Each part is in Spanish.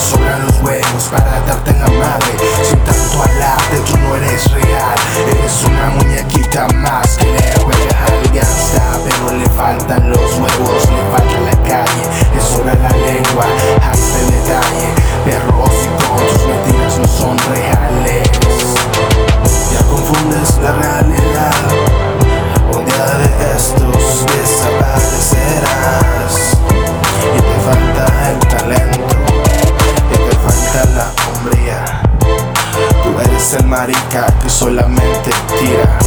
sobran los huevos para darte la madre. Solamente tira.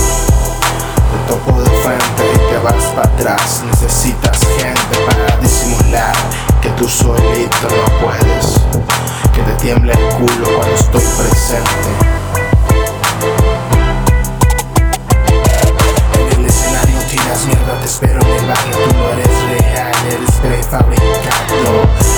Te topo de frente y te vas para atrás. Necesitas gente para disimular que tú solito no puedes. Que te tiemble el culo cuando estoy presente. En el escenario mierda, te espero en el barrio, tú no eres real, eres prefabricado.